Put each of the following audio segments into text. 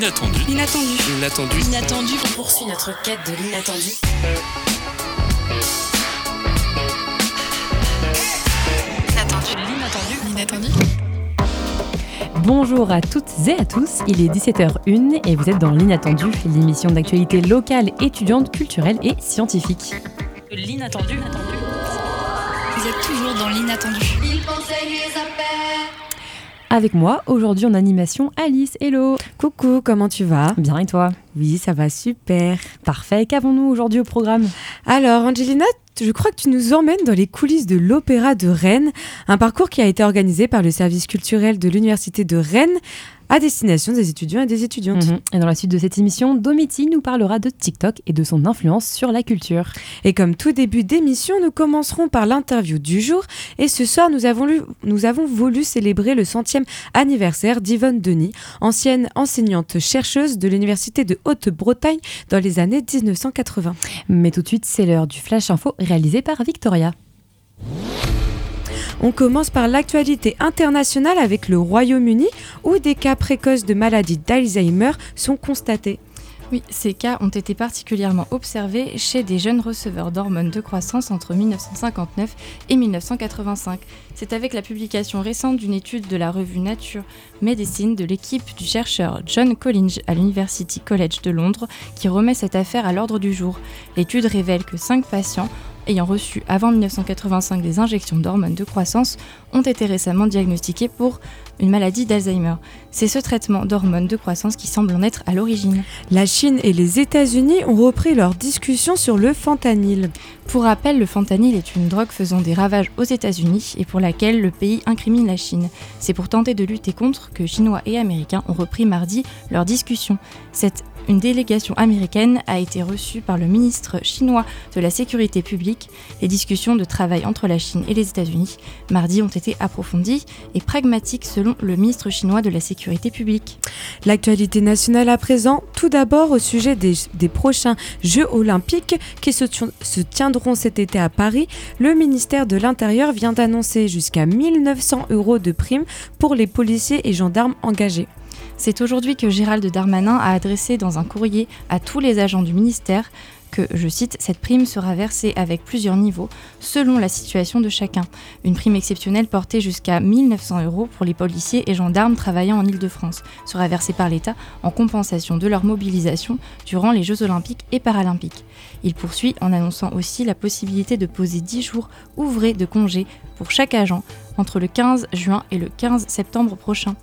L'inattendu. L'inattendu. L'inattendu. L'inattendu. On poursuit notre quête de l'inattendu. L'inattendu. L'inattendu. Bonjour à toutes et à tous, il est 17h01 et vous êtes dans l'Inattendu, l'émission d'actualité locale, étudiante, culturelle et scientifique. L'inattendu. Vous êtes toujours dans l'inattendu. Avec moi, aujourd'hui en animation, Alice, hello. Coucou, comment tu vas? Bien et toi? Oui, ça va super. Parfait, qu'avons-nous aujourd'hui au programme? Alors, Angelina, je crois que tu nous emmènes dans les coulisses de l'Opéra de Rennes, un parcours qui a été organisé par le service culturel de l'Université de Rennes à destination des étudiants et des étudiantes. Mhm. Et dans la suite de cette émission, Domiti nous parlera de TikTok et de son influence sur la culture. Et comme tout début d'émission, nous commencerons par l'interview du jour. Et ce soir, nous avons, lu- nous avons voulu célébrer le centième anniversaire d'Yvonne Denis, ancienne enseignante chercheuse de l'Université de Haute-Bretagne dans les années 1980. Mais tout de suite, c'est l'heure du Flash Info réalisé par Victoria. On commence par l'actualité internationale avec le Royaume-Uni où des cas précoces de maladie d'Alzheimer sont constatés. Oui, ces cas ont été particulièrement observés chez des jeunes receveurs d'hormones de croissance entre 1959 et 1985. C'est avec la publication récente d'une étude de la revue Nature Medicine de l'équipe du chercheur John Collinge à l'University College de Londres qui remet cette affaire à l'ordre du jour. L'étude révèle que 5 patients ayant reçu avant 1985 des injections d'hormones de croissance ont été récemment diagnostiqués pour une maladie d'Alzheimer. C'est ce traitement d'hormones de croissance qui semble en être à l'origine. La Chine et les États-Unis ont repris leur discussion sur le fentanyl. Pour rappel, le fentanyl est une drogue faisant des ravages aux États-Unis et pour laquelle le pays incrimine la Chine. C'est pour tenter de lutter contre que Chinois et Américains ont repris mardi leur discussion. Cette une délégation américaine a été reçue par le ministre chinois de la Sécurité publique. Les discussions de travail entre la Chine et les États-Unis mardi ont été approfondies et pragmatiques selon le ministre chinois de la Sécurité publique. L'actualité nationale à présent, tout d'abord au sujet des, prochains Jeux olympiques qui se, se tiendront cet été à Paris. Le ministère de l'Intérieur vient d'annoncer jusqu'à 1900 euros de primes pour les policiers et gendarmes engagés. C'est aujourd'hui que Gérald Darmanin a adressé dans un courrier à tous les agents du ministère que, je cite, cette prime sera versée avec plusieurs niveaux selon la situation de chacun. Une prime exceptionnelle portée jusqu'à 1900 euros pour les policiers et gendarmes travaillant en Ile-de-France sera versée par l'État en compensation de leur mobilisation durant les Jeux olympiques et paralympiques. Il poursuit en annonçant aussi la possibilité de poser 10 jours ouvrés de congé pour chaque agent entre le 15 juin et le 15 septembre prochain.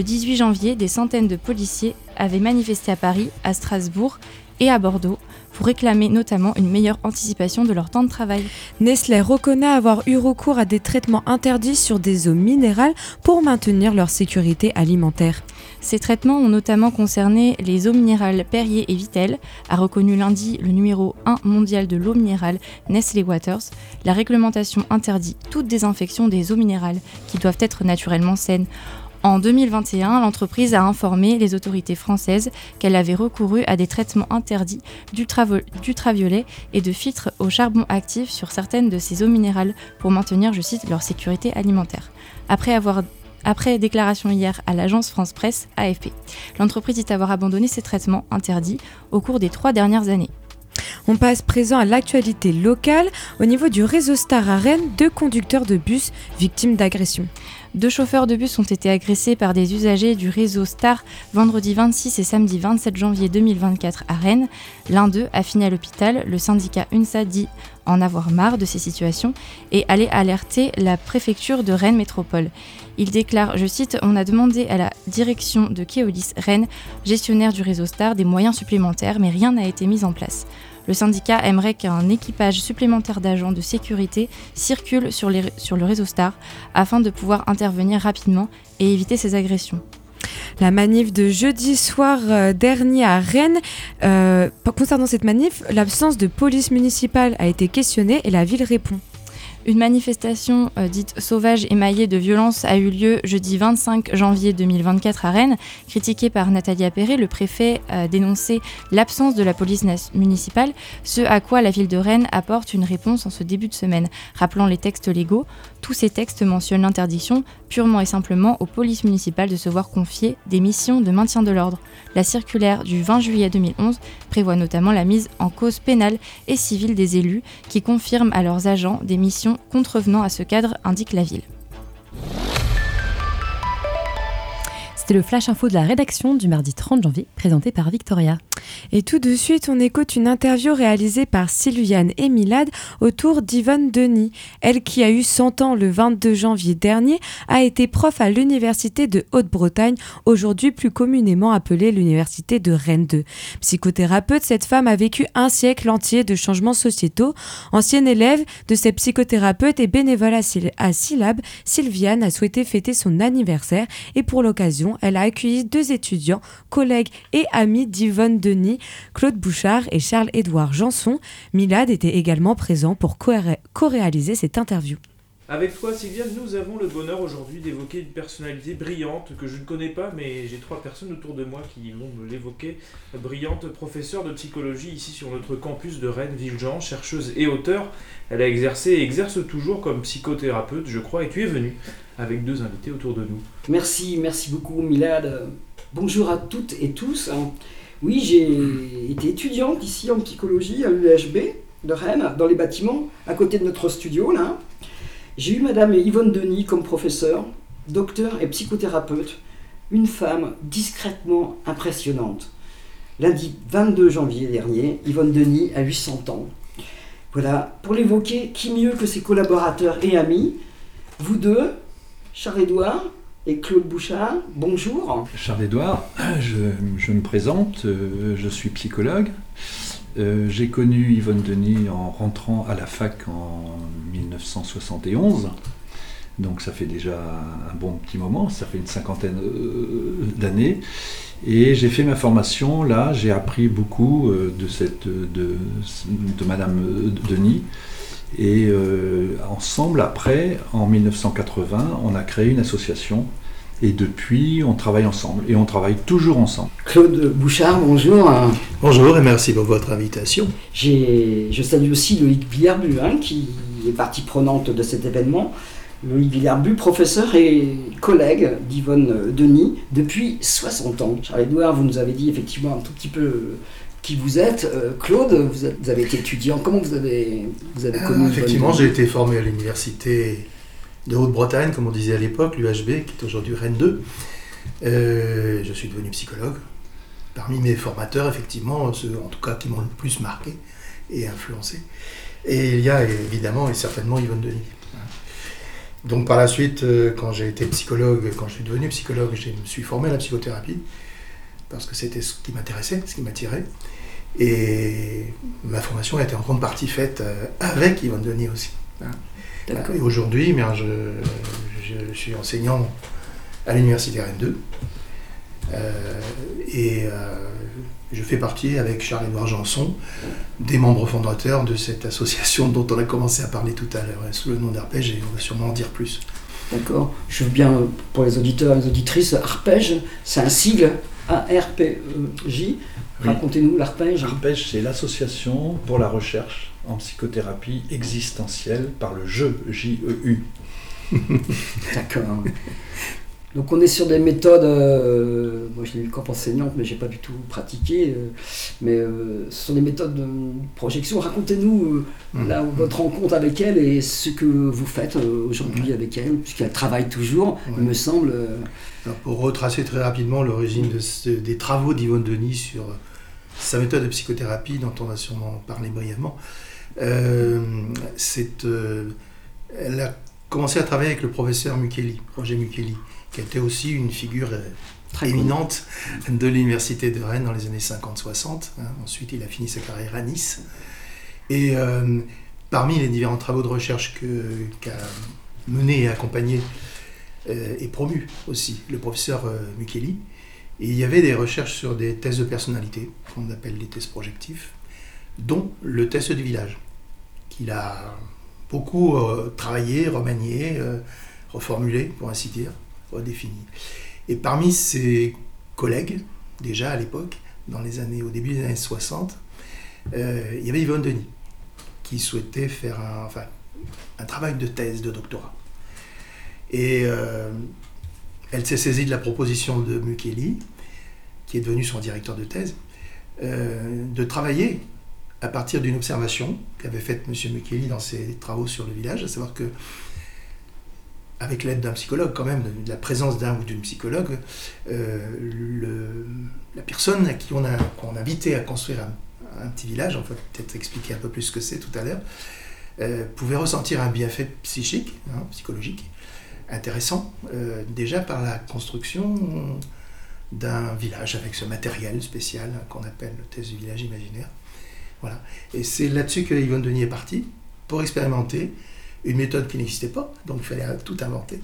Le 18 janvier, des centaines de policiers avaient manifesté à Paris, à Strasbourg et à Bordeaux pour réclamer notamment une meilleure anticipation de leur temps de travail. Nestlé reconnaît avoir eu recours à des traitements interdits sur des eaux minérales pour maintenir leur sécurité alimentaire. Ces traitements ont notamment concerné les eaux minérales Perrier et Vittel, a reconnu lundi le numéro 1 mondial de l'eau minérale Nestlé Waters. La réglementation interdit toute désinfection des eaux minérales qui doivent être naturellement saines. En 2021, l'entreprise a informé les autorités françaises qu'elle avait recouru à des traitements interdits d'ultraviolet et de filtres au charbon actif sur certaines de ces eaux minérales pour maintenir, je cite, leur sécurité alimentaire. Après avoir après déclaration hier à l'agence France Presse AFP, l'entreprise dit avoir abandonné ces traitements interdits au cours des trois dernières années. On passe présent à l'actualité locale. Au niveau du réseau Star à Rennes, deux conducteurs de bus victimes d'agressions. Deux chauffeurs de bus ont été agressés par des usagers du réseau Star vendredi 26 et samedi 27 janvier 2024 à Rennes. L'un d'eux a fini à l'hôpital. Le syndicat UNSA dit en avoir marre de ces situations et aller alerter la préfecture de Rennes Métropole. Il déclare, je cite, On a demandé à la direction de Keolis Rennes, gestionnaire du réseau Star, des moyens supplémentaires, mais rien n'a été mis en place. Le syndicat aimerait qu'un équipage supplémentaire d'agents de sécurité circule sur, le réseau Star afin de pouvoir intervenir rapidement et éviter ces agressions. La manif de jeudi soir euh, dernier à Rennes, euh, concernant cette manif, l'absence de police municipale a été questionnée et la ville répond. Une manifestation euh, dite sauvage émaillée de violence a eu lieu jeudi 25 janvier 2024 à Rennes. Critiquée par Nathalie Appéré, le préfet a dénoncé l'absence de la police municipale, ce à quoi la ville de Rennes apporte une réponse en ce début de semaine, rappelant les textes légaux. Tous ces textes mentionnent l'interdiction purement et simplement aux polices municipales de se voir confier des missions de maintien de l'ordre. La circulaire du 20 juillet 2011 prévoit notamment la mise en cause pénale et civile des élus qui confirment à leurs agents des missions contrevenant à ce cadre, indique la ville. C'était le flash info de la rédaction du mardi 30 janvier, présenté par Victoria. Et tout de suite, on écoute une interview réalisée par Sylviane et Milad autour d'Yvonne Denis. Elle, qui a eu 100 ans le 22 janvier dernier, a été prof à l'Université de Haute-Bretagne, aujourd'hui plus communément appelée l'Université de Rennes 2. Psychothérapeute, cette femme a vécu un siècle entier de changements sociétaux. Ancienne élève de ces psychothérapeutes et bénévole à Syllab, Sylviane a souhaité fêter son anniversaire et pour l'occasion, elle a accueilli deux étudiants, collègues et amis d'Yvonne Denis, Claude Bouchard et Charles-Édouard Janson. Milad était également présent pour co-réaliser cette interview. Avec toi, Sylviane, nous avons le bonheur aujourd'hui d'évoquer une personnalité brillante que je ne connais pas, mais j'ai trois personnes autour de moi qui vont me l'évoquer. Brillante professeure de psychologie ici sur notre campus de Rennes-Villejean, chercheuse et auteur. Elle a exercé et exerce toujours comme psychothérapeute, je crois, et tu es venue avec deux invités autour de nous. Merci, merci beaucoup, Milad. Bonjour à toutes et tous. Oui, j'ai été étudiante ici en psychologie à l'UHB de Rennes, dans les bâtiments, à côté de notre studio, là. J'ai eu Madame Yvonne Denis comme professeure, docteur et psychothérapeute, une femme discrètement impressionnante. Lundi 22 janvier dernier, Yvonne Denis a eu 100 ans. Voilà, pour l'évoquer, qui mieux que ses collaborateurs et amis? Vous deux, Charles-Édouard et Claude Bouchard, bonjour. Charles-Édouard, je, me présente, euh, je suis psychologue. Euh, j'ai connu Yvonne Denis en rentrant à la fac en 1971. Donc ça fait déjà un bon petit moment, ça fait une cinquantaine euh, d'années. Et j'ai fait ma formation là, j'ai appris beaucoup de, cette, de Madame Denis. Et ensemble, après, en 1980, on a créé une association et depuis, on travaille ensemble et on travaille toujours ensemble. Claude Bouchard, bonjour. Bonjour et merci pour votre invitation. Je salue aussi Loïc Villarbu, hein, qui est partie prenante de cet événement. Loïc Villarbu, professeur et collègue d'Yvonne Denis depuis 60 ans. Charles-Édouard, vous nous avez dit effectivement un tout petit peu qui vous êtes. Euh, Claude, vous, avez été étudiant. Comment vous avez, vous avez connu ah, Effectivement, j'ai été formé à l'université de Haute-Bretagne, comme on disait à l'époque, l'UHB, qui est aujourd'hui Rennes 2. Euh, je suis devenu psychologue. Parmi mes formateurs, effectivement, ceux en tout cas qui m'ont le plus marqué et influencé. Et il y a évidemment et certainement Yvonne Denis. Donc par la suite, euh, quand j'ai été psychologue, quand je suis devenu psychologue, je me suis formé à la psychothérapie, parce que c'était ce qui m'intéressait, ce qui m'attirait. Et ma formation a été en grande partie faite euh, avec Yvonne Denis aussi. Hein. Et aujourd'hui, eh je, suis enseignant à l'Université Rennes 2. Euh, et euh, je fais partie, avec Charles-Édouard Janson, des membres fondateurs de cette association dont on a commencé à parler tout à l'heure, sous le nom d'Arpège, et on va sûrement en dire plus. D'accord. Je veux bien, pour les auditeurs et les auditrices, Arpège, c'est un sigle, A-R-P-E-J. Racontez-nous l'arpège. Arpège, c'est l'association pour la recherche en psychothérapie existentielle par le jeu, J-E-U. D'accord. Donc on est sur des méthodes, euh, moi je l'ai eu comme enseignante mais j'ai pas du tout pratiqué, euh, mais euh, ce sont des méthodes de projection. Racontez-nous mmh. là votre rencontre avec elle et ce que vous faites aujourd'hui avec elle, puisqu'elle travaille toujours, il me semble. pour retracer très rapidement l'origine des travaux d'Yvonne Denis sur sa méthode de psychothérapie dont on va sûrement parler brièvement, euh, euh, elle a commencé à travailler avec le professeur Mukeli, Roger Mukeli, qui était aussi une figure euh, éminente de l'université de Rennes dans les années 50-60. Hein. Ensuite, il a fini sa carrière à Nice. Et parmi les différents travaux de recherche qu'a mené et accompagné et promu aussi le professeur Mukeli, il y avait des recherches sur des tests de personnalité, qu'on appelle les tests projectifs, dont le test du village, qu'il a beaucoup euh, travaillé, remanié, euh, reformulé, pour ainsi dire, redéfini. Et parmi ses collègues, déjà à l'époque, dans les années, au début des années 60, euh, il y avait Yvonne Denis, qui souhaitait faire un, un travail de thèse, de doctorat. Et elle s'est saisie de la proposition de Mukeli, qui est devenu son directeur de thèse, euh, de travailler à partir d'une observation qu'avait faite M. Mukeli dans ses travaux sur le village, à savoir que, avec l'aide d'un psychologue quand même, de, la présence d'un ou d'une psychologue, euh, la personne à qui on a, qu'on a invité à construire un, un petit village, on va peut-être expliquer un peu plus ce que c'est tout à l'heure, euh, pouvait ressentir un bienfait psychique, hein, psychologique, intéressant, euh, déjà par la construction d'un village avec ce matériel spécial qu'on appelle le test du village imaginaire. Voilà. Et c'est là-dessus que Yvonne Denis est partie, pour expérimenter une méthode qui n'existait pas, donc il fallait tout inventer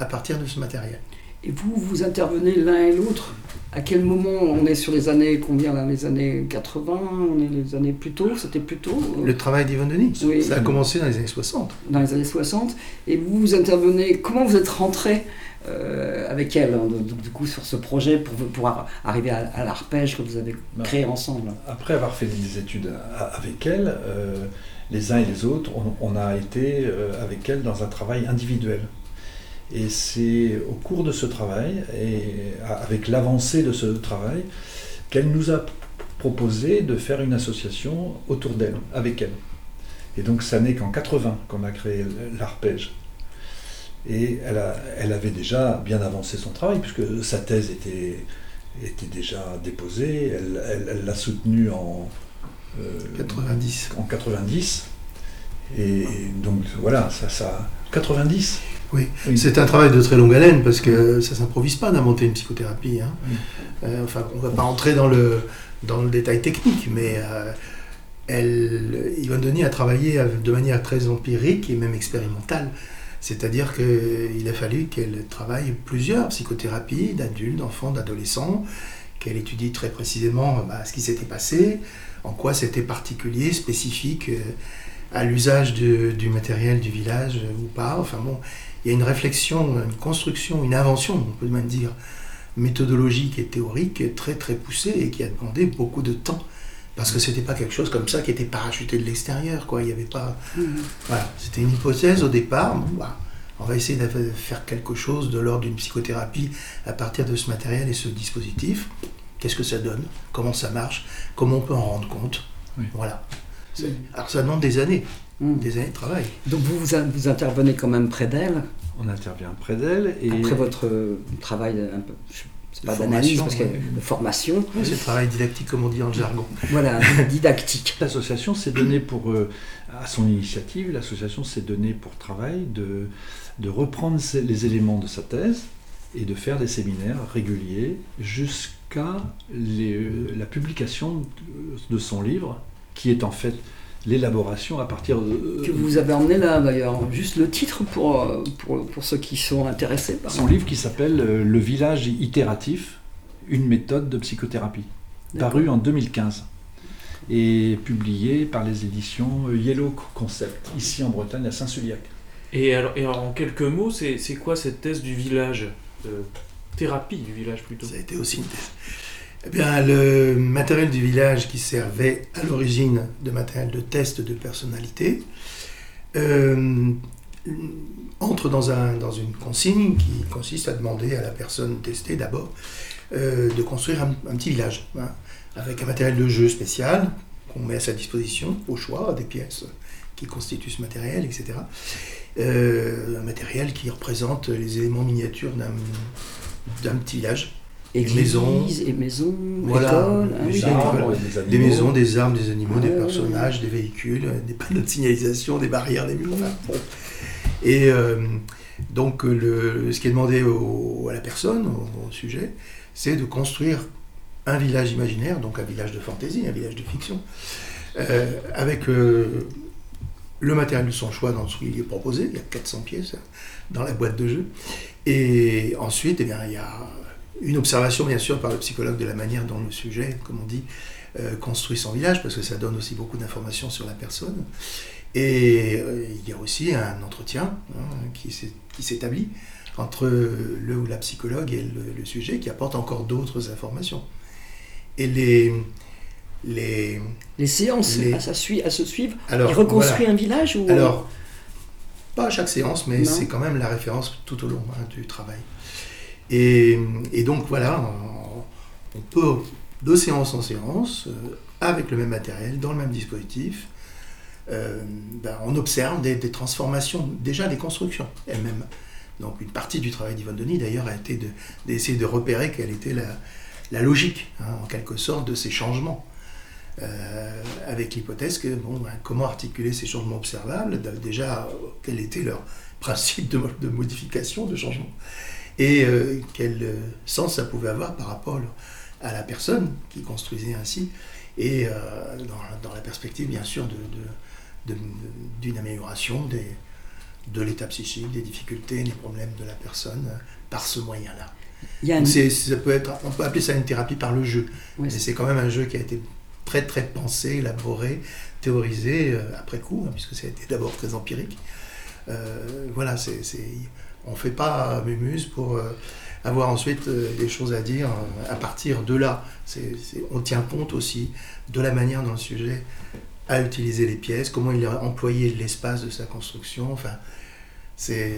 à partir de ce matériel. Et vous, vous intervenez l'un et l'autre À quel moment On est sur les années, combien là Les années 80 On est les années plus tôt C'était plus tôt euh, Le travail d'Yvonne Denis, Oui. ça a commencé dans les années 60. dans les années 60. Et vous, vous intervenez, comment vous êtes rentré euh, avec elle, hein, du, du coup, sur ce projet pour, pour ar- arriver à, à l'arpège que vous avez Ben, créé ensemble? Après avoir fait des études a- avec elle, euh, les uns et les autres, on, on a été euh, avec elle dans un travail individuel. Et c'est au cours de ce travail, et avec l'avancée de ce travail, qu'elle nous a proposé de faire une association autour d'elle, avec elle. Et donc ça n'est qu'en 80 qu'on a créé l'arpège. Et elle, a- elle avait déjà bien avancé son travail, puisque sa thèse était, était déjà déposée, elle l'a soutenue en, euh, 90. en 90. Et donc voilà, ça, ça 90 Oui, Oui. c'est un travail de très longue haleine parce que ça s'improvise pas d'inventer une psychothérapie. hein. Oui. Euh, enfin, on va pas entrer dans le, dans le détail technique, mais euh, elle, Yvonne Denis a travaillé de manière très empirique et même expérimentale. C'est-à-dire qu'il a fallu qu'elle travaille plusieurs psychothérapies d'adultes, d'enfants, d'adolescents, qu'elle étudie très précisément bah, ce qui s'était passé, en quoi c'était particulier, spécifique euh, à l'usage du matériel du village euh, ou pas. Enfin bon, il y a une réflexion, une construction, une invention, on peut même dire, méthodologique et théorique très très poussée et qui a demandé beaucoup de temps. Parce que c'était pas quelque chose comme ça qui était parachuté de l'extérieur, quoi. Il n'y avait pas. Voilà, c'était une hypothèse au départ. Bon, bah, on va essayer de faire quelque chose de l'ordre d'une psychothérapie à partir de ce matériel et ce dispositif. Qu'est-ce que ça donne? Comment ça marche? Comment on peut en rendre compte? Oui. Voilà. Alors ça demande des années, Mm. des années de travail. Donc vous, vous, in- vous intervenez quand même près d'elle, On intervient près d'elle et après votre euh, travail un peu, je- c'est pas d'analyse, parce que ouais. de formation, C'est le travail didactique comme on dit en jargon. voilà, didactique. L'association s'est donnée pour, euh, à son initiative, l'association s'est donnée pour travail de, de reprendre les éléments de sa thèse et de faire des séminaires réguliers jusqu'à les- la publication de son livre, qui est en fait l'élaboration à partir de... Que vous avez emmené là d'ailleurs, juste le titre pour, euh, pour, pour ceux qui sont intéressés par Son livre qui s'appelle euh, Le village itératif, une méthode de psychothérapie, paru en 2015 et publié par les éditions euh, Yellow Concept, ici en Bretagne, à Saint-Suliac. Et alors, et alors, en quelques mots, c'est c'est quoi cette thèse du village Euh, Thérapie du village plutôt? Ça a été aussi une thèse. Eh bien, le matériel du village qui servait à l'origine de matériel de test de personnalité euh, entre dans, un, dans une consigne qui consiste à demander à la personne testée d'abord euh, de construire un, petit village hein, avec un matériel de jeu spécial qu'on met à sa disposition au choix des pièces qui constituent ce matériel, etc. Euh, un matériel qui représente les éléments miniatures d'un petit village. Église maisons. et maisons, Voilà, école, hein, des maisons, des armes, des animaux, des personnages, des véhicules, euh, des panneaux de signalisation, des barrières, des murs. enfin. Et euh, donc, euh, le, ce qui est demandé au- à la personne, au, au sujet, c'est de construire un village imaginaire, donc un village de fantaisie, un village de fiction, euh, avec euh, le matériel de son choix dans ce qui lui est proposé. Il y a 400 pièces hein, dans la boîte de jeu. Et ensuite, eh bien, il y a une observation, bien sûr, par le psychologue de la manière dont le sujet, comme on dit, euh, construit son village, parce que ça donne aussi beaucoup d'informations sur la personne. Et euh, il y a aussi un entretien hein, qui s'établit entre le ou la psychologue et le, le sujet, qui apporte encore d'autres informations. Et les... les Les séances, Les- à, se sui- à se suivre. alors, Il reconstruit voilà. un village ou Alors, pas à chaque séance, mais c'est quand même la référence tout au long hein, du travail. Et, donc voilà, on, peut, de séance en séance, euh, avec le même matériel, dans le même dispositif, euh, ben, on observe des, transformations, déjà des constructions elles-mêmes. Donc une partie du travail d'Yvonne Denis d'ailleurs a été de- d'essayer de, repérer quelle était la, logique, hein, en quelque sorte, de ces changements. Euh, avec l'hypothèse que bon, ben, comment articuler ces changements observables, déjà quel était leur principe de modification, de changement, et euh, quel euh, sens ça pouvait avoir par rapport à la personne qui construisait ainsi, et euh, dans, dans la perspective bien sûr de- d'une amélioration des, de l'état psychique, des difficultés, des problèmes de la personne par ce moyen-là. Ça peut être, on peut appeler ça une thérapie par le jeu, mais c'est- quand même un jeu qui a été très très pensé, élaboré, théorisé euh, après coup, hein, puisque ça a été d'abord très empirique. Euh, voilà, c'est- on ne fait pas Mémuse pour euh, avoir ensuite euh, des choses à dire euh, à partir de là. C'est- on tient compte aussi de la manière dont le sujet a utilisé les pièces, comment il a employé l'espace de sa construction. Enfin, c'est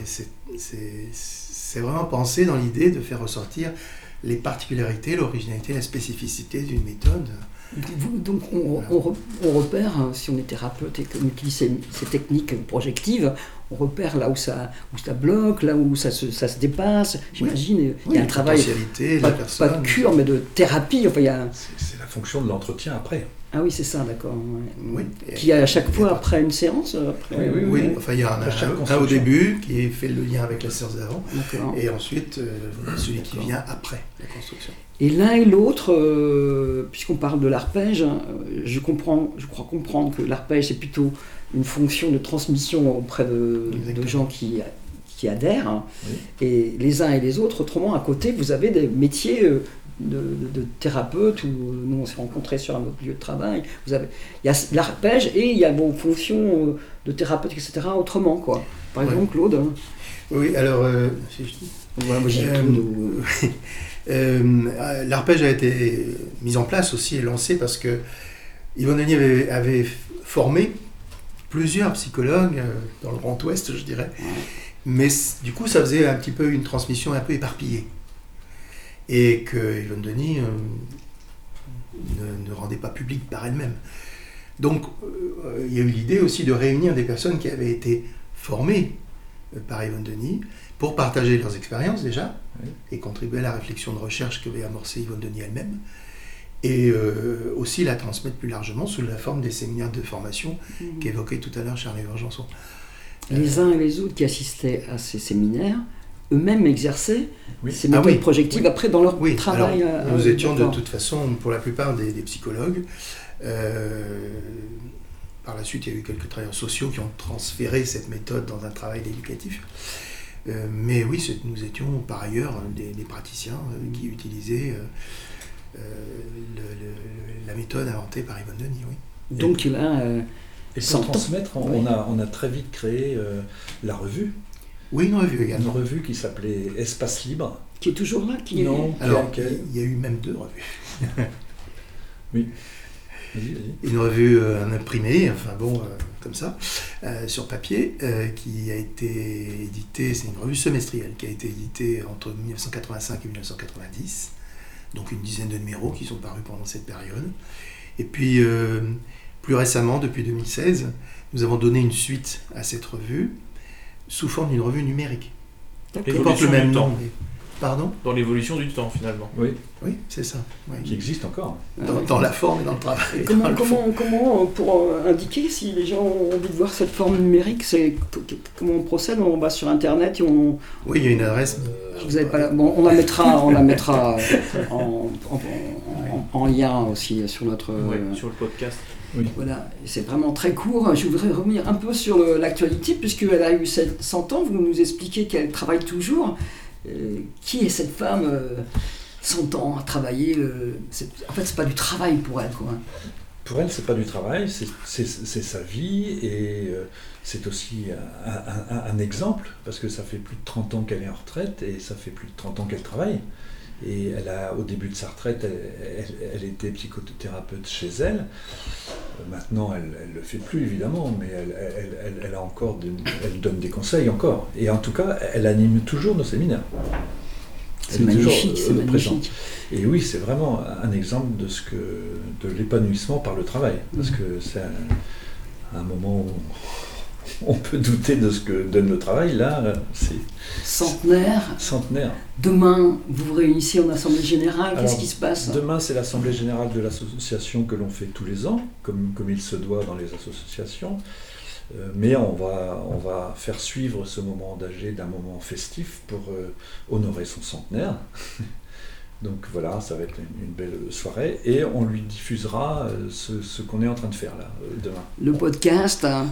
vraiment pensé dans l'idée de faire ressortir les particularités, l'originalité, la spécificité d'une méthode. Vous- donc on, on re- on repère, hein, si on est thérapeute et qu'on utilise ces, ces techniques projectives, on repère là où ça, où ça bloque, là où ça se, ça se dépasse. J'imagine, il y Oui, a un travail, pas, la personne. pas de cure, mais de thérapie. Enfin, il y a, C'est la fonction de l'entretien après. Ah oui, c'est ça, d'accord. ouais. Oui. Qui à chaque fois après une séance euh, après, Oui, oui, Oui, oui. enfin il y a un, un au construction. début qui fait le lien avec la séance d'avant, et ensuite euh, celui qui vient après la construction. Et l'un et l'autre, euh, puisqu'on parle de l'arpège, hein, je, comprends, je crois comprendre que l'arpège, c'est plutôt une fonction de transmission auprès de, de gens qui, qui adhèrent. hein. Oui. Et les uns et les autres, autrement, à côté, vous avez des métiers euh, de, de thérapeute, où nous on s'est rencontrés sur un autre lieu de travail. Vous avez, il y a l'arpège et il y a vos fonctions euh, de thérapeute, etc., autrement. Quoi. Par Ouais. exemple, Claude. Oui, alors euh, j'ai Euh, Euh, L'arpège a été mis en place aussi et lancé parce que Yvonne Denis avait, avait formé plusieurs psychologues euh, dans le Grand Ouest, je dirais. Mais du coup, ça faisait un petit peu une transmission un peu éparpillée. Et que Yvonne Denis euh, ne, ne rendait pas publique par elle-même. Donc, euh, il y a eu l'idée aussi de réunir des personnes qui avaient été formées euh, par Yvonne Denis pour partager leurs expériences déjà Oui. et contribuer à la réflexion de recherche qu'avait amorcée Yvonne Denis elle-même et euh, aussi la transmettre plus largement sous la forme des séminaires de formation qu'évoquait tout à l'heure Charles Vergenson. les uns et les autres qui assistaient à ces séminaires, eux-mêmes exerçaient Oui. ces Ah méthodes oui, projectives oui. après dans leur Oui, travail. alors, euh, nous étions de toute façon, pour la plupart, des, des psychologues. Euh, par la suite, il y a eu quelques travailleurs sociaux qui ont transféré cette méthode dans un travail éducatif. Euh, mais oui, nous étions par ailleurs des, des praticiens euh, qui utilisaient euh, le- le- la méthode inventée par Yvonne Denis. Oui. Donc là, euh, Et Cent pour ans. transmettre, on, Oui. on a, on a très vite créé euh, la revue. Oui, une revue Une également. revue qui s'appelait Espace Libre. qui est toujours là, qui est- Non, Alors, qui- il y a eu même deux revues. Vas-y, vas-y. une revue euh, en imprimé, enfin bon, euh, comme ça, euh, sur papier, euh, qui a été éditée, c'est une revue semestrielle, qui a été éditée entre 1985 et 1990, donc une dizaine de numéros qui sont parus pendant cette période. Et puis, euh, plus récemment, depuis 2016, nous avons donné une suite à cette revue sous forme d'une revue numérique, qui porte le même du nom. temps. mais- Pardon Dans l'évolution du temps, finalement. Oui, Oui, c'est ça. oui. qui existe encore. Dans, dans la forme et dans le travail. Comment, dans le fond. comment, comment, euh, pour euh, indiquer si les gens ont envie de voir cette forme numérique, c'est comment on procède? On va sur Internet et on. Oui, il y a une adresse. Vous avez pas la- bon, on la mettra, on la mettra euh, en, en- en- en lien aussi sur notre. Euh, sur le podcast. Voilà, c'est vraiment très court. Je voudrais revenir un peu sur l'actualité, puisqu'elle a eu 100 ans. Vous nous expliquez qu'elle travaille toujours. Euh, qui est cette femme euh, 100 ans à travailler euh, En fait, c'est pas du travail pour elle, quoi. Pour elle, c'est pas du travail, c'est- sa vie et euh, c'est aussi un, un- un- un exemple parce que ça fait plus de 30 ans qu'elle est en retraite et ça fait plus de 30 ans qu'elle travaille. Et elle a, au début de sa retraite, elle, elle- elle était psychothérapeute chez elle. Maintenant, elle ne le fait plus, évidemment, mais elle, elle, a encore des- elle donne des conseils encore. Et en tout cas, elle anime toujours nos séminaires. C'est magnifique, c'est euh, présente. magnifique. Et oui, c'est vraiment un exemple de, ce que, de l'épanouissement par le travail. Parce que c'est un, un moment où on peut douter de ce que donne le travail. Là, c'est Centenaire, centenaire. demain, vous vous réunissez en Assemblée Générale, qu'est-ce qui se passe Demain, c'est l'Assemblée générale de l'association que l'on fait tous les ans, comme, comme il se doit dans les associations. Euh, mais on va, on va faire suivre ce moment d'âgé d'un moment festif pour euh, honorer son centenaire. Donc voilà, ça va être une, belle soirée et on lui diffusera euh, ce, ce qu'on est en train de faire là, demain. le podcast. hein,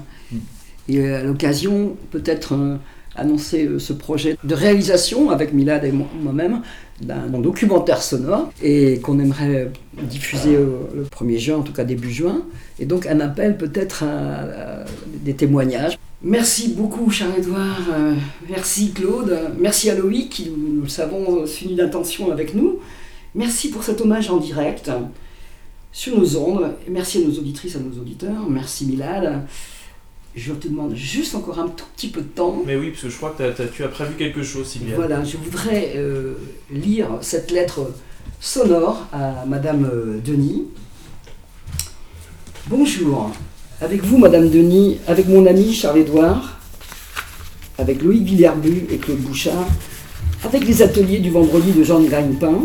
Et à l'occasion, peut-être euh, annoncer euh, ce projet de réalisation avec Milad et mo- moi-même d'un documentaire sonore et qu'on aimerait diffuser le 1er juin, en tout cas début juin. Et donc un appel peut-être à, des témoignages. Merci beaucoup Charles-Édouard, euh, merci Claude, merci à Loïc qui, nous, le savons, s'unit d'intention avec nous. Merci pour cet hommage en direct sur nos ondes. Merci à nos auditrices, à nos auditeurs. Merci Milad. Je te demande juste encore un tout petit peu de temps. Mais oui, parce que je crois que tu as prévu quelque chose, Sylvia. Voilà, je voudrais euh, lire cette lettre sonore à Madame euh, Denis. Bonjour, avec vous Madame Denis, avec mon ami Charles-Édouard, avec Loïc Villerbu et Claude Bouchard, avec les ateliers du vendredi de Jean Grignepin,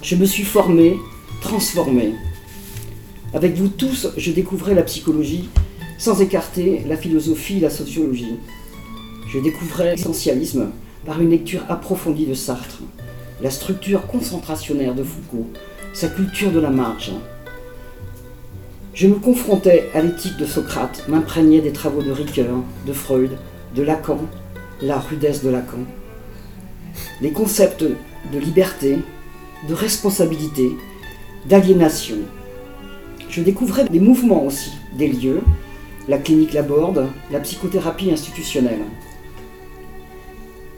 je me suis formé, transformé. Avec vous tous, je découvrais la psychologie sans écarter la philosophie et la sociologie. Je découvrais l'essentialisme par une lecture approfondie de Sartre, la structure concentrationnaire de Foucault, sa culture de la marge. Je me confrontais à l'éthique de Socrate, m'imprégnais des travaux de Ricoeur, de Freud, de Lacan, la rudesse de Lacan. Les concepts de liberté, de responsabilité, d'aliénation. Je découvrais des mouvements aussi, des lieux, la clinique Laborde, la psychothérapie institutionnelle.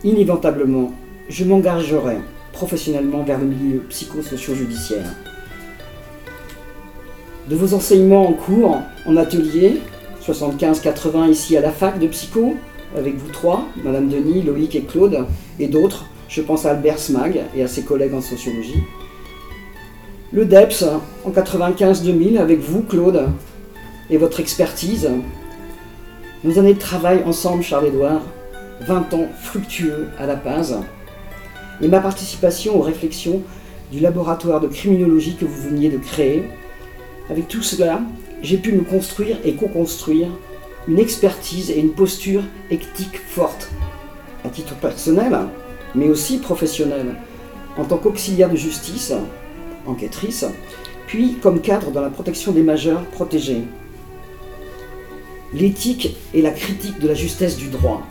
Inévitablement, je m'engagerai professionnellement vers le milieu psychosocio-judiciaire. De vos enseignements en cours, en atelier, 75-80 ici à la fac de psycho, avec vous trois, Madame Denis, Loïc et Claude, et d'autres, je pense à Albert Smag et à ses collègues en sociologie. Le DEPS en 95-2000 avec vous, Claude, et votre expertise. Nos années de travail ensemble, Charles-Édouard, 20 ans fructueux à la Paz, et ma participation aux réflexions du laboratoire de criminologie que vous veniez de créer. Avec tout cela, j'ai pu me construire et co-construire une expertise et une posture éthique forte, à titre personnel, mais aussi professionnel, en tant qu'auxiliaire de justice, enquêtrice, puis comme cadre dans la protection des majeurs protégés. L'éthique et la critique de la justesse du droit.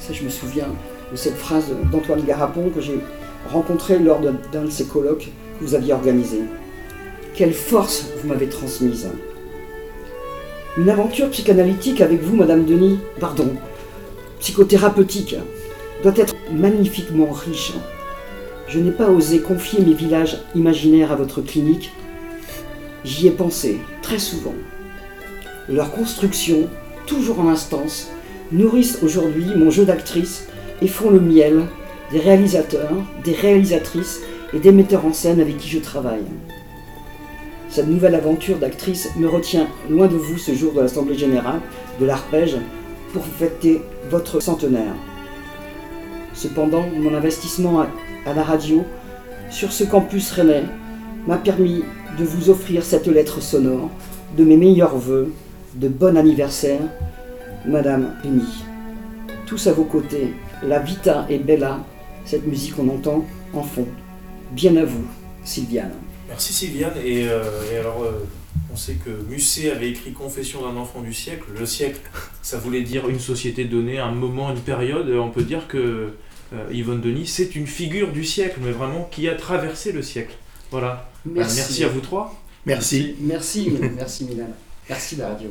Ça, je me souviens de cette phrase d'Antoine Garapon que j'ai rencontré lors d'un de ces colloques que vous aviez organisé. Quelle force vous m'avez transmise. Une aventure psychanalytique avec vous, Madame Denis, pardon, psychothérapeutique, doit être magnifiquement riche. Je n'ai pas osé confier mes villages imaginaires à votre clinique. J'y ai pensé très souvent. Leur construction, toujours en instance, nourrissent aujourd'hui mon jeu d'actrice et font le miel des réalisateurs, des réalisatrices et des metteurs en scène avec qui je travaille. Cette nouvelle aventure d'actrice me retient loin de vous ce jour de l'Assemblée Générale de l'Arpège pour fêter votre centenaire. Cependant, mon investissement à, la radio sur ce campus rennais m'a permis de vous offrir cette lettre sonore de mes meilleurs voeux de bon anniversaire, Madame Denis. Tous à vos côtés, la Vita et Bella, cette musique qu'on entend en fond. Bien à vous, Sylviane. Merci Sylviane. Et, euh, et alors, euh, on sait que Musset avait écrit Confession d'un enfant du siècle. Le siècle, ça voulait dire une société donnée, un moment, une période. On peut dire que euh, Yvonne Denis, c'est une figure du siècle, mais vraiment qui a traversé le siècle. Voilà. Merci. Euh, merci à vous trois. Merci. Merci, merci Milan. Merci la radio.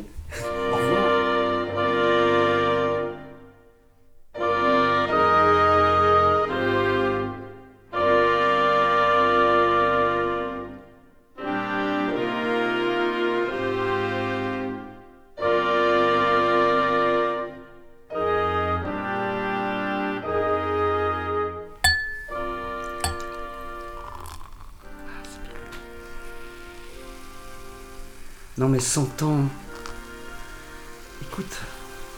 Non mais 100 ans. Écoute,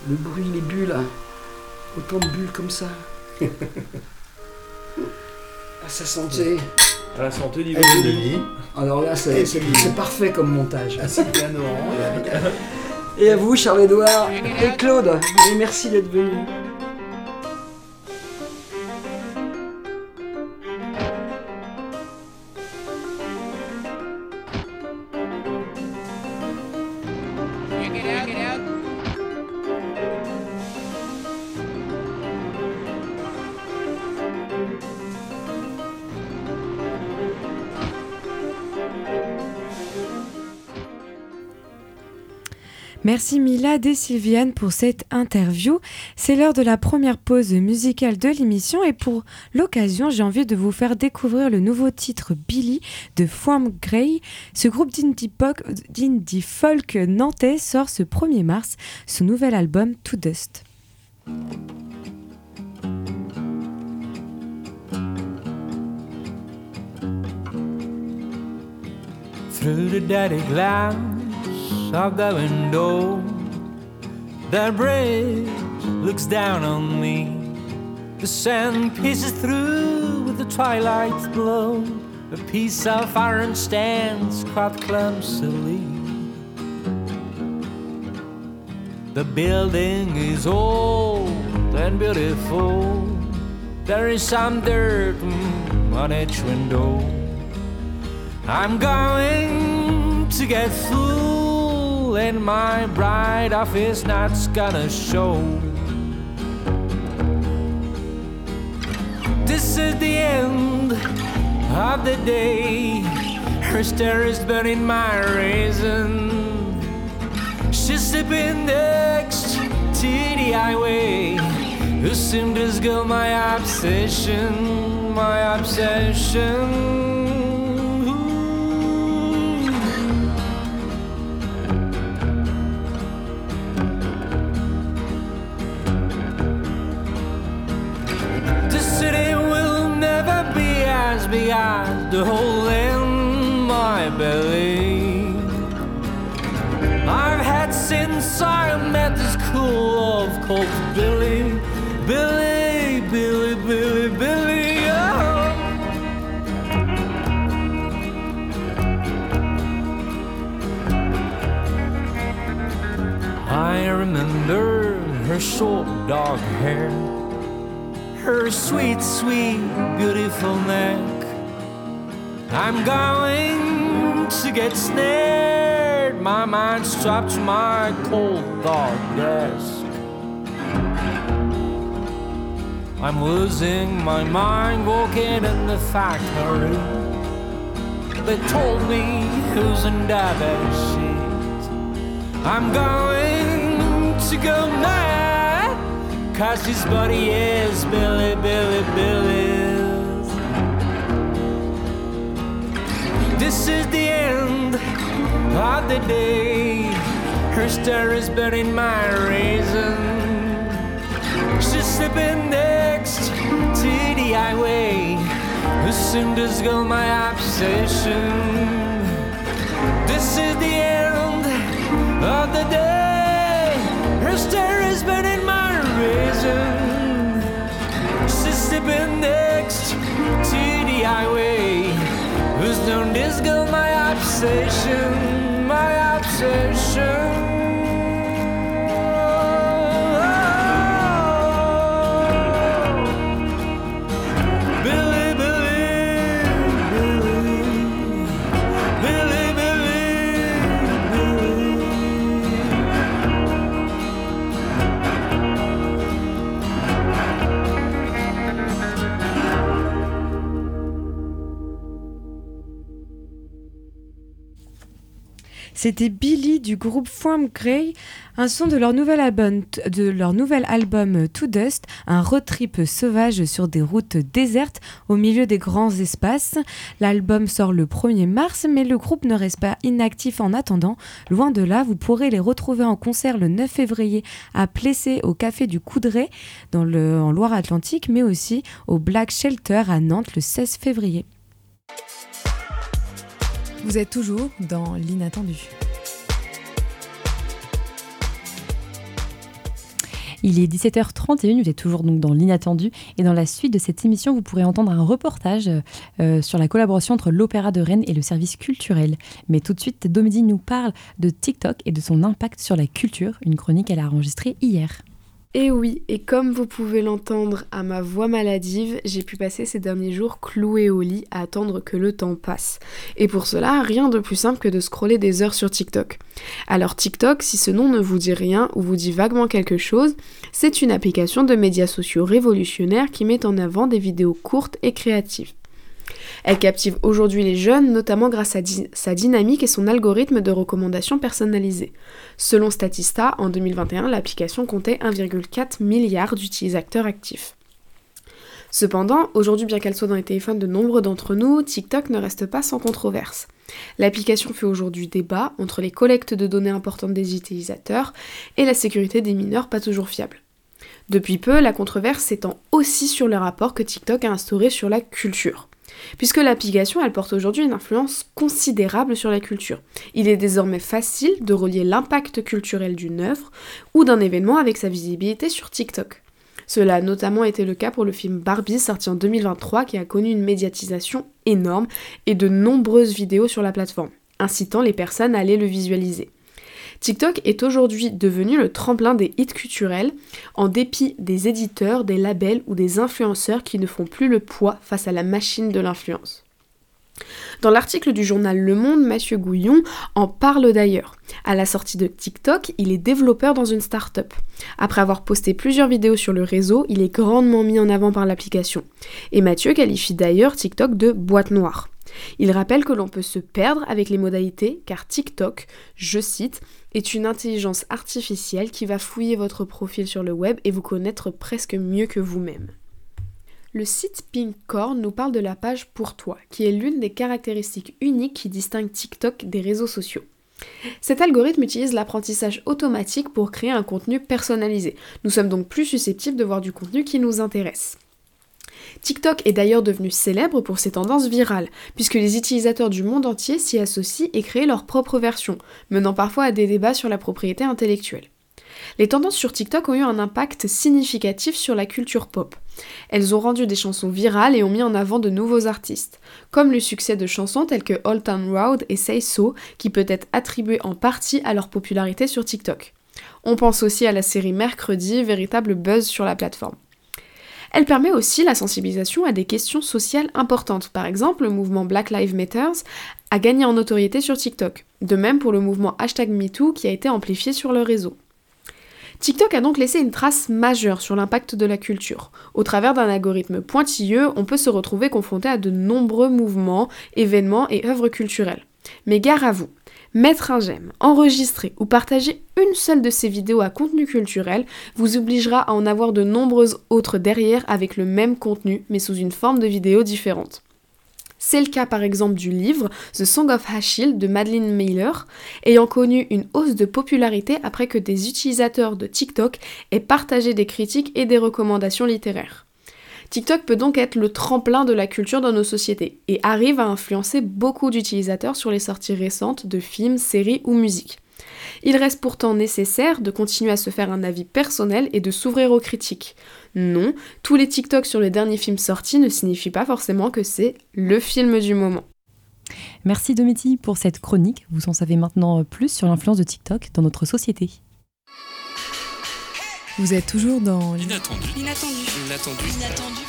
le bruit, les bulles. Autant de bulles comme ça. à sa santé. À la santé. Denis. Alors là, c'est parfait comme montage. À Sylvain Oran et à- Et à vous, Charles-Édouard et Claude. Et merci d'être venus. Merci Milad et Sylviane pour cette interview. C'est l'heure de la première pause musicale de l'émission et pour l'occasion, j'ai envie de vous faire découvrir le nouveau titre Billy de Form Grey. Ce groupe d'indie folk nantais sort ce 1er mars son nouvel album To Dust. Of the window, the bridge looks down on me. The sand pierces through with the twilight's glow. A piece of iron stands quite clumsily. The building is old and beautiful. There is some dirt mm, on each window. I'm going to get and my bright office night's gonna show. This is the end of the day. Her stare is burning my reason. She's sleeping next to the highway. Who seemed to girl my obsession, my obsession. As the hole in my belly. I've had since I met this cool of cold Billy, Billy, Billy, Billy, Billy. Oh. I remember her short dark hair, her sweet, sweet, beautiful neck. I'm going to get snared. My mind strapped to my cold dark desk. I'm losing my mind walking in the factory. They told me who's in that sheet. I'm going to go mad. Cause his body is Billy, Billy, Billy's. This is the end of the day. Her stare is burning my reason. She's sleeping next to the highway. Who soon does go my obsession? This is the end of the day. Her stare is burning my reason. She's sleeping next to the highway. Who's known this girl my obsession, my obsession. C'était Billy du groupe Form Grey, un son de leur nouvel album, de To Dust, un road trip sauvage sur des routes désertes au milieu des grands espaces. L'album sort le 1er mars, mais le groupe ne reste pas inactif en attendant. Loin de là, vous pourrez les retrouver en concert le 9 février à Plessé au Café du Coudray dans en Loire-Atlantique, mais aussi au Black Shelter à Nantes le 16 février. Vous êtes toujours dans l'inattendu. Il est 17h31, vous êtes toujours donc dans l'inattendu. Et dans la suite de cette émission, vous pourrez entendre un reportage euh, sur la collaboration entre l'Opéra de Rennes et le service culturel. Mais tout de suite, Domédie nous parle de TikTok et de son impact sur la culture, une chronique qu'elle a enregistrée hier. Et oui, et comme vous pouvez l'entendre à ma voix maladive, j'ai pu passer ces derniers jours cloué au lit à attendre que le temps passe. Et pour cela, rien de plus simple que de scroller des heures sur TikTok. Alors TikTok, si ce nom ne vous dit rien ou vous dit vaguement quelque chose, c'est une application de médias sociaux révolutionnaire qui met en avant des vidéos courtes et créatives. Elle captive aujourd'hui les jeunes, notamment grâce à sa dynamique et son algorithme de recommandation personnalisée. Selon Statista, en 2021, l'application comptait 1,4 milliard d'utilisateurs actifs. Cependant, aujourd'hui, bien qu'elle soit dans les téléphones de nombreux d'entre nous, TikTok ne reste pas sans controverse. L'application fait aujourd'hui débat entre les collectes de données importantes des utilisateurs et la sécurité des mineurs pas toujours fiable. Depuis peu, la controverse s'étend aussi sur le rapport que TikTok a instauré sur la culture puisque l'application elle porte aujourd'hui une influence considérable sur la culture. Il est désormais facile de relier l'impact culturel d'une œuvre ou d'un événement avec sa visibilité sur TikTok. Cela a notamment été le cas pour le film Barbie sorti en 2023 qui a connu une médiatisation énorme et de nombreuses vidéos sur la plateforme, incitant les personnes à aller le visualiser. TikTok est aujourd'hui devenu le tremplin des hits culturels, en dépit des éditeurs, des labels ou des influenceurs qui ne font plus le poids face à la machine de l'influence. Dans l'article du journal Le Monde, Mathieu Gouillon en parle d'ailleurs. À la sortie de TikTok, il est développeur dans une start-up. Après avoir posté plusieurs vidéos sur le réseau, il est grandement mis en avant par l'application. Et Mathieu qualifie d'ailleurs TikTok de boîte noire. Il rappelle que l'on peut se perdre avec les modalités car TikTok, je cite, est une intelligence artificielle qui va fouiller votre profil sur le web et vous connaître presque mieux que vous-même. Le site Pinkcorn nous parle de la page Pour toi, qui est l'une des caractéristiques uniques qui distinguent TikTok des réseaux sociaux. Cet algorithme utilise l'apprentissage automatique pour créer un contenu personnalisé. Nous sommes donc plus susceptibles de voir du contenu qui nous intéresse. TikTok est d'ailleurs devenu célèbre pour ses tendances virales, puisque les utilisateurs du monde entier s'y associent et créent leur propre version, menant parfois à des débats sur la propriété intellectuelle. Les tendances sur TikTok ont eu un impact significatif sur la culture pop. Elles ont rendu des chansons virales et ont mis en avant de nouveaux artistes, comme le succès de chansons telles que Old Town Road et Say So, qui peut être attribué en partie à leur popularité sur TikTok. On pense aussi à la série Mercredi, véritable buzz sur la plateforme. Elle permet aussi la sensibilisation à des questions sociales importantes. Par exemple, le mouvement Black Lives Matter a gagné en notoriété sur TikTok. De même pour le mouvement hashtag MeToo qui a été amplifié sur le réseau. TikTok a donc laissé une trace majeure sur l'impact de la culture. Au travers d'un algorithme pointilleux, on peut se retrouver confronté à de nombreux mouvements, événements et œuvres culturelles. Mais gare à vous, Mettre un j'aime, enregistrer ou partager une seule de ces vidéos à contenu culturel vous obligera à en avoir de nombreuses autres derrière avec le même contenu mais sous une forme de vidéo différente. C'est le cas par exemple du livre The Song of Achille de Madeleine Mailer, ayant connu une hausse de popularité après que des utilisateurs de TikTok aient partagé des critiques et des recommandations littéraires. TikTok peut donc être le tremplin de la culture dans nos sociétés et arrive à influencer beaucoup d'utilisateurs sur les sorties récentes de films, séries ou musiques. Il reste pourtant nécessaire de continuer à se faire un avis personnel et de s'ouvrir aux critiques. Non, tous les TikTok sur les derniers films sortis ne signifient pas forcément que c'est le film du moment. Merci Domiti pour cette chronique. Vous en savez maintenant plus sur l'influence de TikTok dans notre société. Vous êtes toujours dans l'inattendu. L'inattendu. L'inattendu. L'inattendu.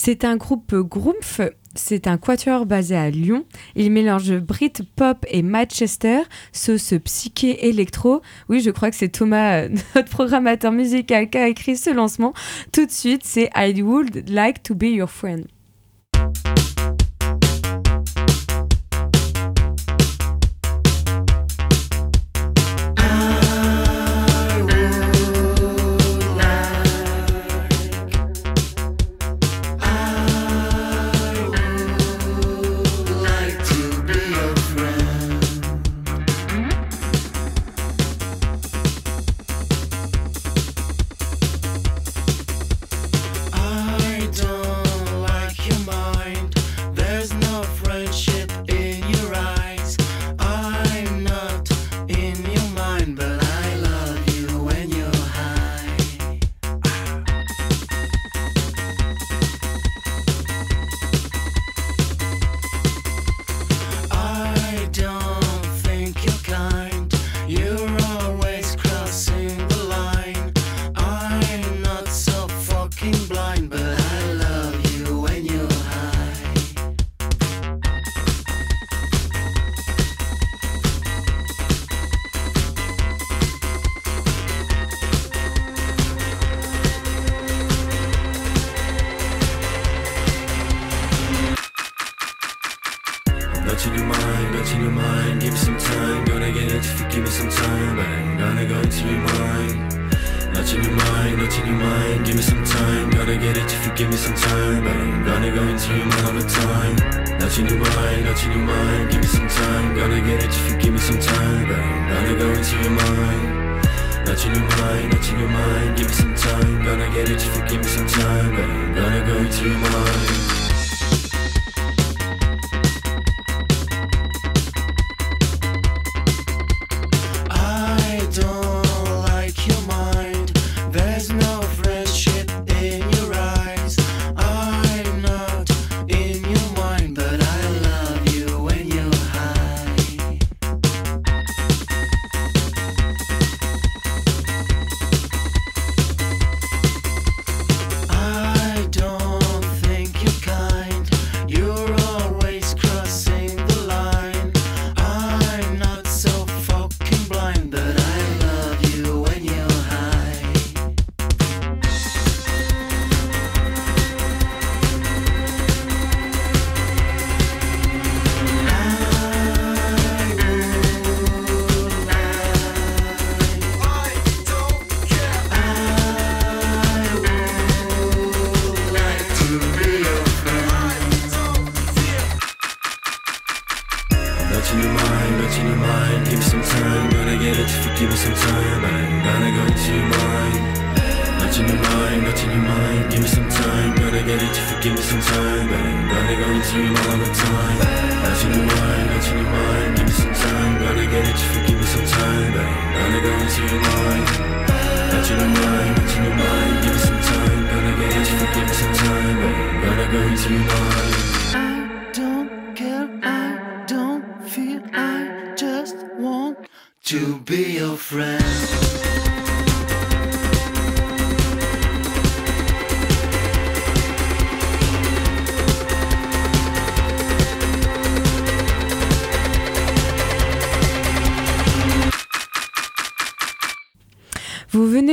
C'est un groupe Groomf, c'est un quatuor basé à Lyon. Il mélange Brit pop et Manchester, sauce psyché électro. Oui, je crois que c'est Thomas, notre programmateur musical, qui a écrit ce lancement. Tout de suite, c'est I would like to be your friend.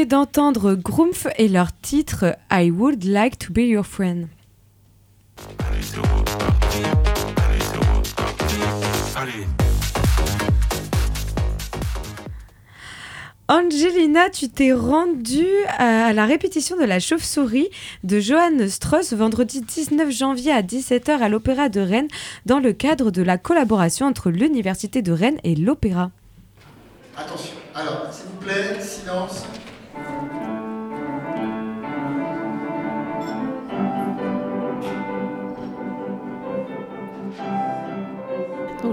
D'entendre Grumpf et leur titre I Would Like to Be Your Friend. Angelina, tu t'es rendue à la répétition de La Chauve-souris de Johann Strauss vendredi 19 janvier à 17h à l'Opéra de Rennes dans le cadre de la collaboration entre l'Université de Rennes et l'Opéra. Attention, alors, s'il vous plaît, silence.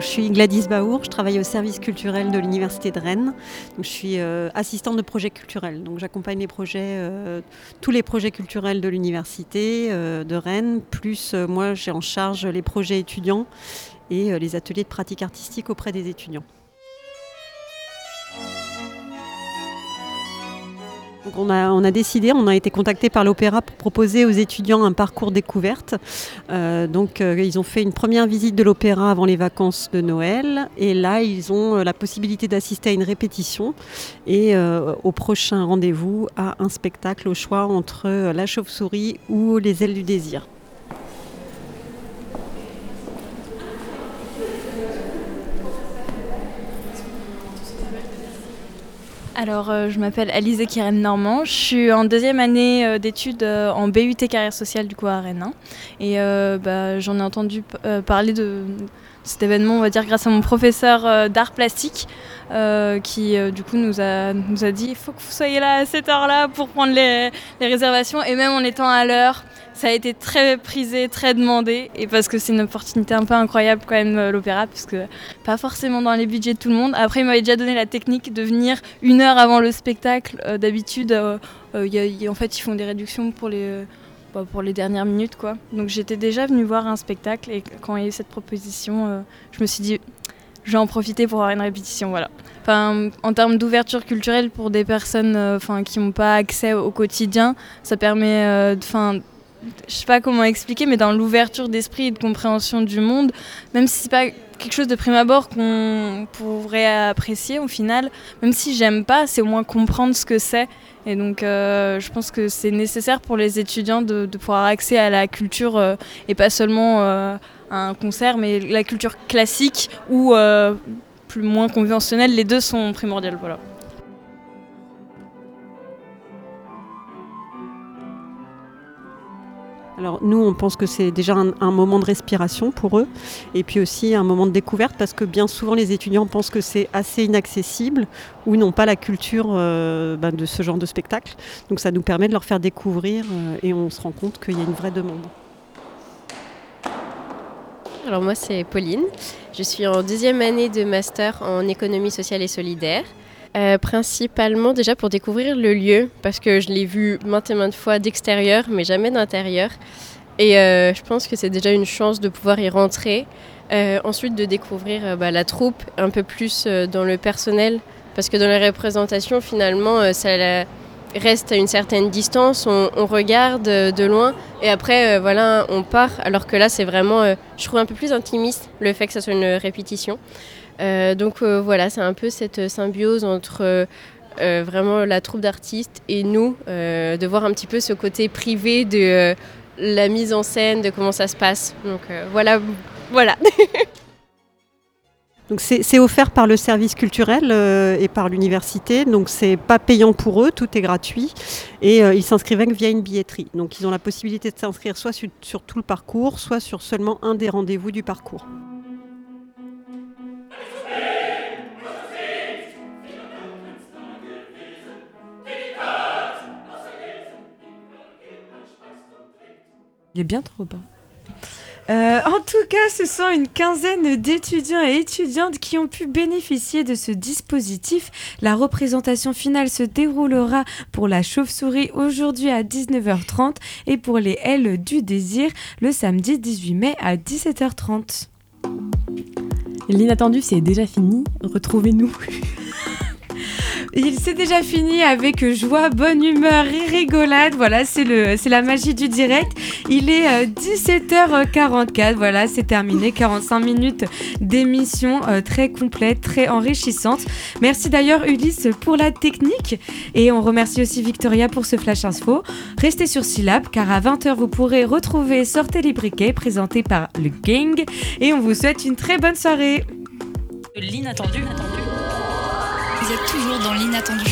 Je suis Gladys Baour, je travaille au service culturel de l'Université de Rennes. Je suis euh, assistante de projet culturel. Donc, j'accompagne euh, tous les projets culturels de l'Université euh, de Rennes, plus moi j'ai en charge les projets étudiants et les ateliers de pratique artistique auprès des étudiants. Donc on, a, décidé, on a été contacté par l'Opéra pour proposer aux étudiants un parcours découverte. Euh, donc euh, ils ont fait une première visite de l'Opéra avant les vacances de Noël et là ils ont euh, la possibilité d'assister à une répétition et au prochain rendez-vous à un spectacle au choix entre La chauve-souris ou Les ailes du désir. Alors, euh, je m'appelle Alizé Keren Normand. Je suis en deuxième année euh, d'études euh, en BUT carrière sociale du coup à Rennes. hein. Et bah, j'en ai entendu parler de cet événement, on va dire, grâce à mon professeur euh, d'art plastique euh, qui euh, du coup nous a, nous a dit il faut que vous soyez là à cette heure-là pour prendre les, réservations. Et même en étant à l'heure, ça a été très prisé, très demandé. Et parce que c'est une opportunité un peu incroyable quand même l'opéra, parce que pas forcément dans les budgets de tout le monde. Après, il m'avait déjà donné la technique de venir une heure avant le spectacle. D'habitude, en fait, ils font des réductions pour les, bah, pour les dernières minutes. quoi. Donc j'étais déjà venue voir un spectacle et quand il y a eu cette proposition, euh, je me suis dit, je vais en profiter pour avoir une répétition. Voilà. Enfin, en termes d'ouverture culturelle pour des personnes euh, enfin, qui n'ont pas accès au quotidien, ça permet euh, enfin, je sais pas comment expliquer, mais dans l'ouverture d'esprit et de compréhension du monde, même si c'est pas quelque chose de prime abord qu'on pourrait apprécier au final, même si j'aime pas, c'est au moins comprendre ce que c'est. Et donc euh, je pense que c'est nécessaire pour les étudiants de, pouvoir accès à la culture euh, et pas seulement euh, à un concert, mais la culture classique ou plus moins conventionnelle, les deux sont primordiales. Voilà. Alors nous, on pense que c'est déjà un, moment de respiration pour eux, et puis aussi un moment de découverte, parce que bien souvent les étudiants pensent que c'est assez inaccessible ou n'ont pas la culture euh, ben, de ce genre de spectacle. Donc ça nous permet de leur faire découvrir, euh, et on se rend compte qu'il y a une vraie demande. Alors moi c'est Pauline, je suis en deuxième année de master en économie sociale et solidaire. Euh, principalement déjà pour découvrir le lieu, parce que je l'ai vu maintes et maintes fois d'extérieur, mais jamais d'intérieur. Et euh, je pense que c'est déjà une chance de pouvoir y rentrer. Euh, ensuite, de découvrir bah, la troupe un peu plus dans le personnel, parce que dans la représentation, finalement, ça reste à une certaine distance, on regarde de loin, et après, voilà, on part. Alors que là, c'est vraiment, je trouve, un peu plus intimiste, le fait que ça soit une répétition. Euh, donc euh, voilà, c'est un peu cette symbiose entre euh, vraiment la troupe d'artistes et nous, de voir un petit peu ce côté privé de la mise en scène, de comment ça se passe. Donc voilà, voilà. Donc c'est offert par le service culturel et par l'université, donc c'est pas payant pour eux, tout est gratuit et ils s'inscrivent via une billetterie. Donc ils ont la possibilité de s'inscrire soit sur tout le parcours, soit sur seulement un des rendez-vous du parcours. Il est bien trop bas. Euh, en tout cas, ce sont une quinzaine d'étudiants et étudiantes qui ont pu bénéficier de ce dispositif. La représentation finale se déroulera pour la chauve-souris aujourd'hui à 19h30 et pour les ailes du désir le samedi 18 mai à 17h30. L'inattendu, c'est déjà fini. Retrouvez-nous. Il s'est déjà fini avec joie, bonne humeur et rigolade. Voilà, c'est la magie du direct. Il est euh, 17h44. Voilà, c'est terminé. 45 minutes d'émission euh, très complète, très enrichissante. Merci d'ailleurs Ulysse pour la technique et on remercie aussi Victoria pour ce flash info. Restez sur Syllab car à 20h vous pourrez retrouver Sortez les briquets présenté par le gang et on vous souhaite une très bonne soirée. L'inattendu. Vous êtes toujours dans l'inattendu.